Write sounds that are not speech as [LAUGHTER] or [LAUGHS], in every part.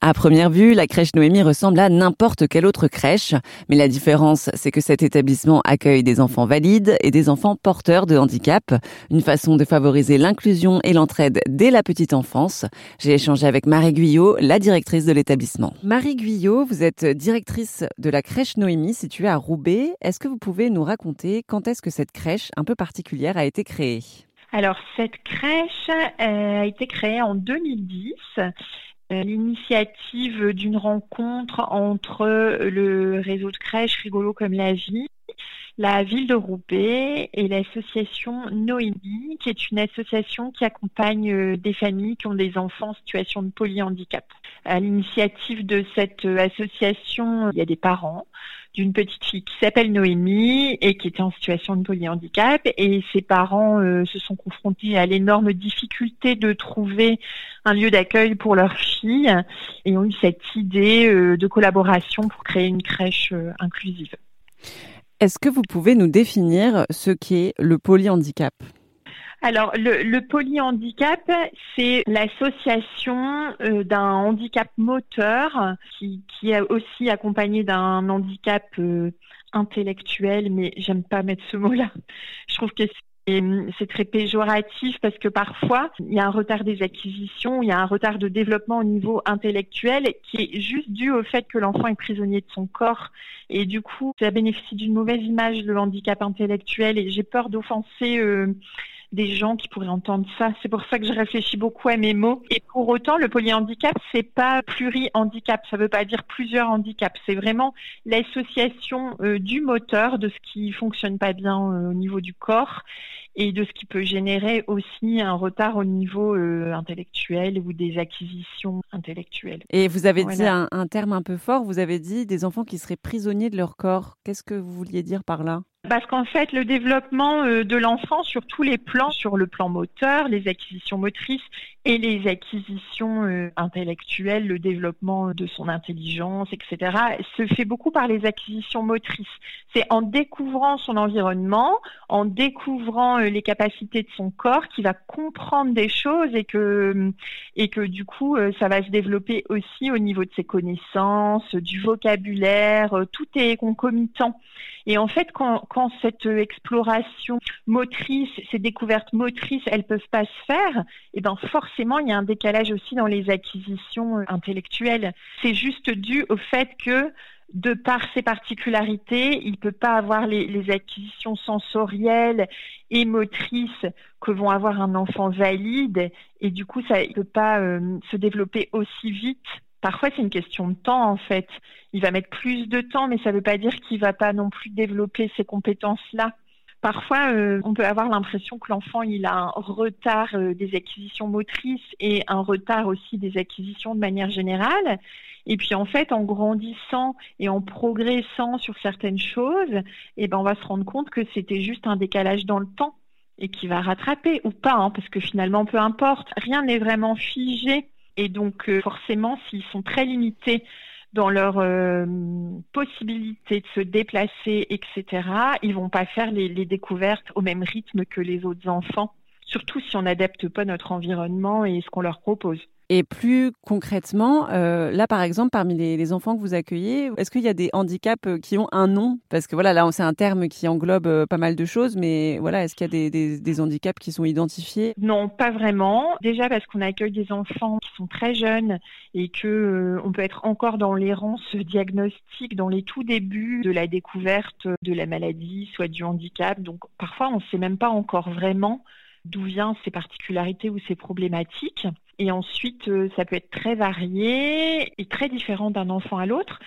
À première vue, la crèche Noémie ressemble à n'importe quelle autre crèche, mais la différence, c'est que cet établissement accueille des enfants valides et des enfants porteurs de handicap, une façon de favoriser l'inclusion et l'entraide dès la petite enfance. J'ai échangé avec Marie Guyot, la directrice de l'établissement. Marie Guyot, vous êtes directrice de la crèche Noémie située à Roubaix. Est-ce que vous pouvez nous raconter quand est-ce que cette crèche un peu particulière a été créée? Alors, cette crèche euh, a été créée en 2010 euh, l'initiative d'une rencontre entre le réseau de crèches Rigolo comme la vie, la ville de Roubaix et l'association Noémie, qui est une association qui accompagne euh, des familles qui ont des enfants en situation de polyhandicap. À l'initiative de cette association, il y a des parents, d'une petite fille qui s'appelle Noémie et qui était en situation de polyhandicap. Et ses parents euh, se sont confrontés à l'énorme difficulté de trouver un lieu d'accueil pour leur fille et ont eu cette idée euh, de collaboration pour créer une crèche euh, inclusive. Est-ce que vous pouvez nous définir ce qu'est le polyhandicap? Alors, le, polyhandicap, c'est l'association euh, d'un handicap moteur qui, qui est aussi accompagné d'un handicap euh, intellectuel, mais j'aime pas mettre ce mot-là. Je trouve que c'est très péjoratif parce que parfois, il y a un retard des acquisitions, il y a un retard de développement au niveau intellectuel qui est juste dû au fait que l'enfant est prisonnier de son corps. Et du coup, ça bénéficie d'une mauvaise image, le handicap intellectuel. Et j'ai peur d'offenser euh, des gens qui pourraient entendre ça. C'est pour ça que je réfléchis beaucoup à mes mots. Et pour autant, le polyhandicap, c'est pas pluri-handicap. Ça veut pas dire plusieurs handicaps. C'est vraiment l'association euh, du moteur, de ce qui fonctionne pas bien euh, au niveau du corps et de ce qui peut générer aussi un retard au niveau euh, intellectuel ou des acquisitions intellectuelles. Et vous avez dit un, un terme un peu fort, vous avez dit des enfants qui seraient prisonniers de leur corps. Qu'est-ce que vous vouliez dire par là? Parce qu'en fait, le développement euh, de l'enfant sur tous les plans, sur le plan moteur, les acquisitions motrices et les acquisitions euh, intellectuelles, le développement de son intelligence, etc., se fait beaucoup par les acquisitions motrices. C'est en découvrant son environnement, en découvrant euh, les capacités de son corps, qu'il va comprendre des choses et que, et que du coup, ça va se développer aussi au niveau de ses connaissances, du vocabulaire, tout est concomitant. Et en fait, quand, quand cette exploration motrice, ces découvertes motrices, elles peuvent pas se faire, et eh ben forcément, il y a un décalage aussi dans les acquisitions euh, intellectuelles. C'est juste dû au fait que de par ses particularités, il ne peut pas avoir les, acquisitions sensorielles et motrices que vont avoir un enfant valide, et du coup, ça ne peut pas euh, se développer aussi vite Parfois, c'est une question de temps, en fait. Il va mettre plus de temps, mais ça ne veut pas dire qu'il va pas non plus développer ces compétences-là. Parfois, euh, on peut avoir l'impression que l'enfant a un retard euh, des acquisitions motrices et un retard aussi des acquisitions de manière générale. Et puis en fait, en grandissant et en progressant sur certaines choses, eh ben on va se rendre compte que c'était juste un décalage dans le temps et qui va rattraper ou pas, hein, parce que finalement, peu importe, rien n'est vraiment figé. Et donc, euh, forcément, s'ils sont très limités dans leur euh, possibilité de se déplacer, etc., ils vont pas faire les, les, découvertes au même rythme que les autres enfants, surtout si on n'adapte pas notre environnement et ce qu'on leur propose. Et plus concrètement, euh, là par exemple, parmi les, enfants que vous accueillez, est-ce qu'il y a des handicaps euh, qui ont un nom? Parce que voilà, là c'est un terme qui englobe euh, pas mal de choses, mais voilà, est-ce qu'il y a des, handicaps qui sont identifiés? Non, pas vraiment. Déjà parce qu'on accueille des enfants qui sont très jeunes et que on peut être encore dans l'errance diagnostique, dans les tout débuts de la découverte de la maladie, soit du handicap. Donc parfois on ne sait même pas encore vraiment d'où viennent ces particularités ou ces problématiques. Et ensuite, euh, ça peut être très varié et très différent d'un enfant à l'autre.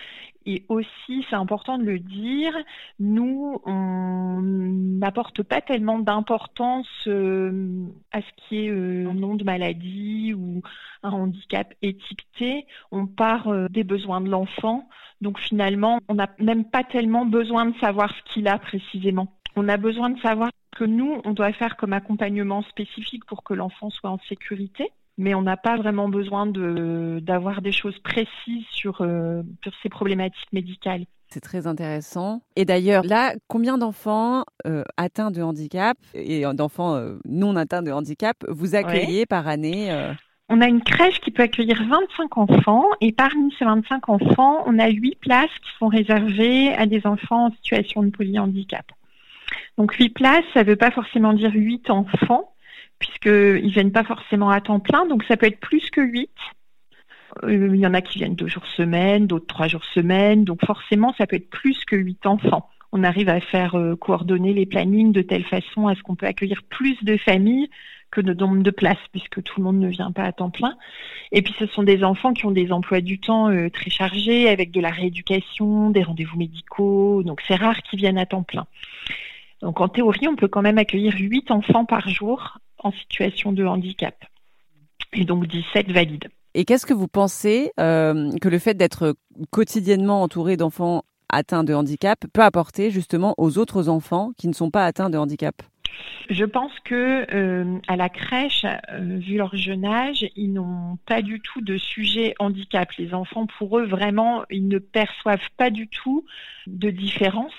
Et aussi, c'est important de le dire, nous, on n'apporte pas tellement d'importance euh, à ce qui est euh, nom de maladie ou un handicap étiqueté. On part des besoins de l'enfant. Donc finalement, on n'a même pas tellement besoin de savoir ce qu'il a précisément. On a besoin de savoir que nous, on doit faire comme accompagnement spécifique pour que l'enfant soit en sécurité mais on n'a pas vraiment besoin d'avoir des choses précises sur, euh, sur ces problématiques médicales. C'est très intéressant. Et d'ailleurs, là, combien d'enfants euh, atteints de handicap et d'enfants euh, non atteints de handicap vous accueillez par année On a une crèche qui peut accueillir 25 enfants et parmi ces 25 enfants, on a 8 places qui sont réservées à des enfants en situation de polyhandicap. Donc 8 places, ça ne veut pas forcément dire 8 enfants, puisqu'ils ne viennent pas forcément à temps plein, donc ça peut être plus que 8. Euh, il y en a qui viennent deux jours semaine, d'autres trois jours semaine, donc forcément ça peut être plus que 8 enfants. On arrive à faire euh, coordonner les plannings de telle façon à ce qu'on peut accueillir plus de familles que de nombre de places, puisque tout le monde ne vient pas à temps plein. Et puis ce sont des enfants qui ont des emplois du temps euh, très chargés, avec de la rééducation, des rendez-vous médicaux, donc c'est rare qu'ils viennent à temps plein. Donc en théorie, on peut quand même accueillir 8 enfants par jour en situation de handicap, et donc 17 valides. Et qu'est-ce que vous pensez euh, que le fait d'être quotidiennement entouré d'enfants atteints de handicap peut apporter justement aux autres enfants qui ne sont pas atteints de handicap? Je pense que euh, à la crèche, euh, vu leur jeune âge, ils n'ont pas du tout de sujet handicap. Les enfants, pour eux, vraiment, ils ne perçoivent pas du tout de différence.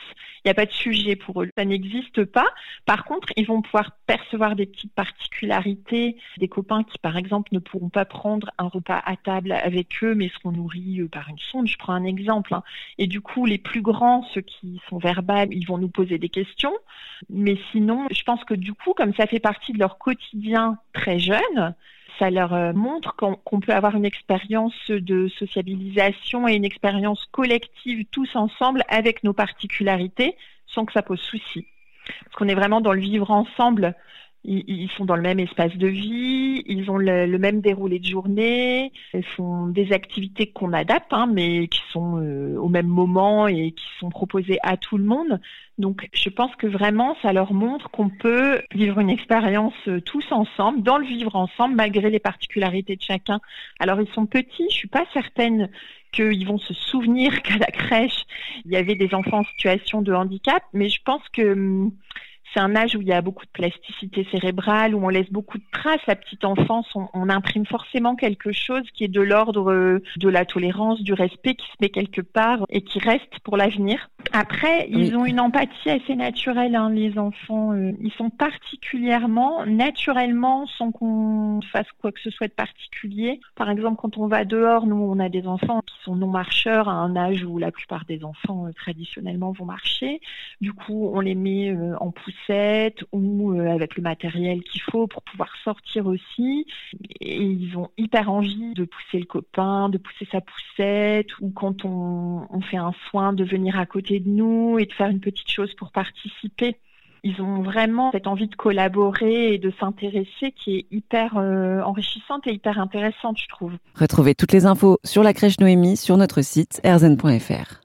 Il n'y a pas de sujet pour eux. Ça n'existe pas. Par contre, ils vont pouvoir percevoir des petites particularités. Des copains qui, par exemple, ne pourront pas prendre un repas à table avec eux, mais seront nourris euh, par une sonde. Je prends un exemple. Hein. Et du coup, les plus grands, ceux qui sont verbales, ils vont nous poser des questions. Mais sinon, je pense que du coup, comme ça fait partie de leur quotidien très jeune, ça leur euh, montre qu'on peut avoir une expérience de sociabilisation et une expérience collective tous ensemble avec nos particularités sans que ça pose souci. Parce qu'on est vraiment dans le vivre ensemble ils, sont dans le même espace de vie, ils ont le, même déroulé de journée, ils font des activités qu'on adapte, hein, mais qui sont euh, au même moment et qui sont proposées à tout le monde. Donc, je pense que vraiment, ça leur montre qu'on peut vivre une expérience euh, tous ensemble, dans le vivre ensemble, malgré les particularités de chacun. Alors, ils sont petits, je suis pas certaine qu'ils vont se souvenir [LAUGHS] qu'à la crèche, il y avait des enfants en situation de handicap, mais je pense que hum, c'est un âge où il y a beaucoup de plasticité cérébrale, où on laisse beaucoup de traces. La petite enfance, on, imprime forcément quelque chose qui est de l'ordre euh, de la tolérance, du respect, qui se met quelque part et qui reste pour l'avenir. Après, ils ont une empathie assez naturelle, hein, les enfants. Euh, ils sont particulièrement, naturellement, sans qu'on fasse quoi que ce soit de particulier. Par exemple, quand on va dehors, nous, on a des enfants qui sont non marcheurs à un âge où la plupart des enfants, euh, traditionnellement, vont marcher. Du coup, on les met en poussée ou euh, avec le matériel qu'il faut pour pouvoir sortir aussi. Et ils ont hyper envie de pousser le copain, de pousser sa poussette, ou quand on, fait un soin, de venir à côté nous et de faire une petite chose pour participer ils ont vraiment cette envie de collaborer et de s'intéresser qui est hyper euh, enrichissante et hyper intéressante, je trouve. Retrouvez toutes les infos sur la crèche Noémie sur notre site erzen.fr.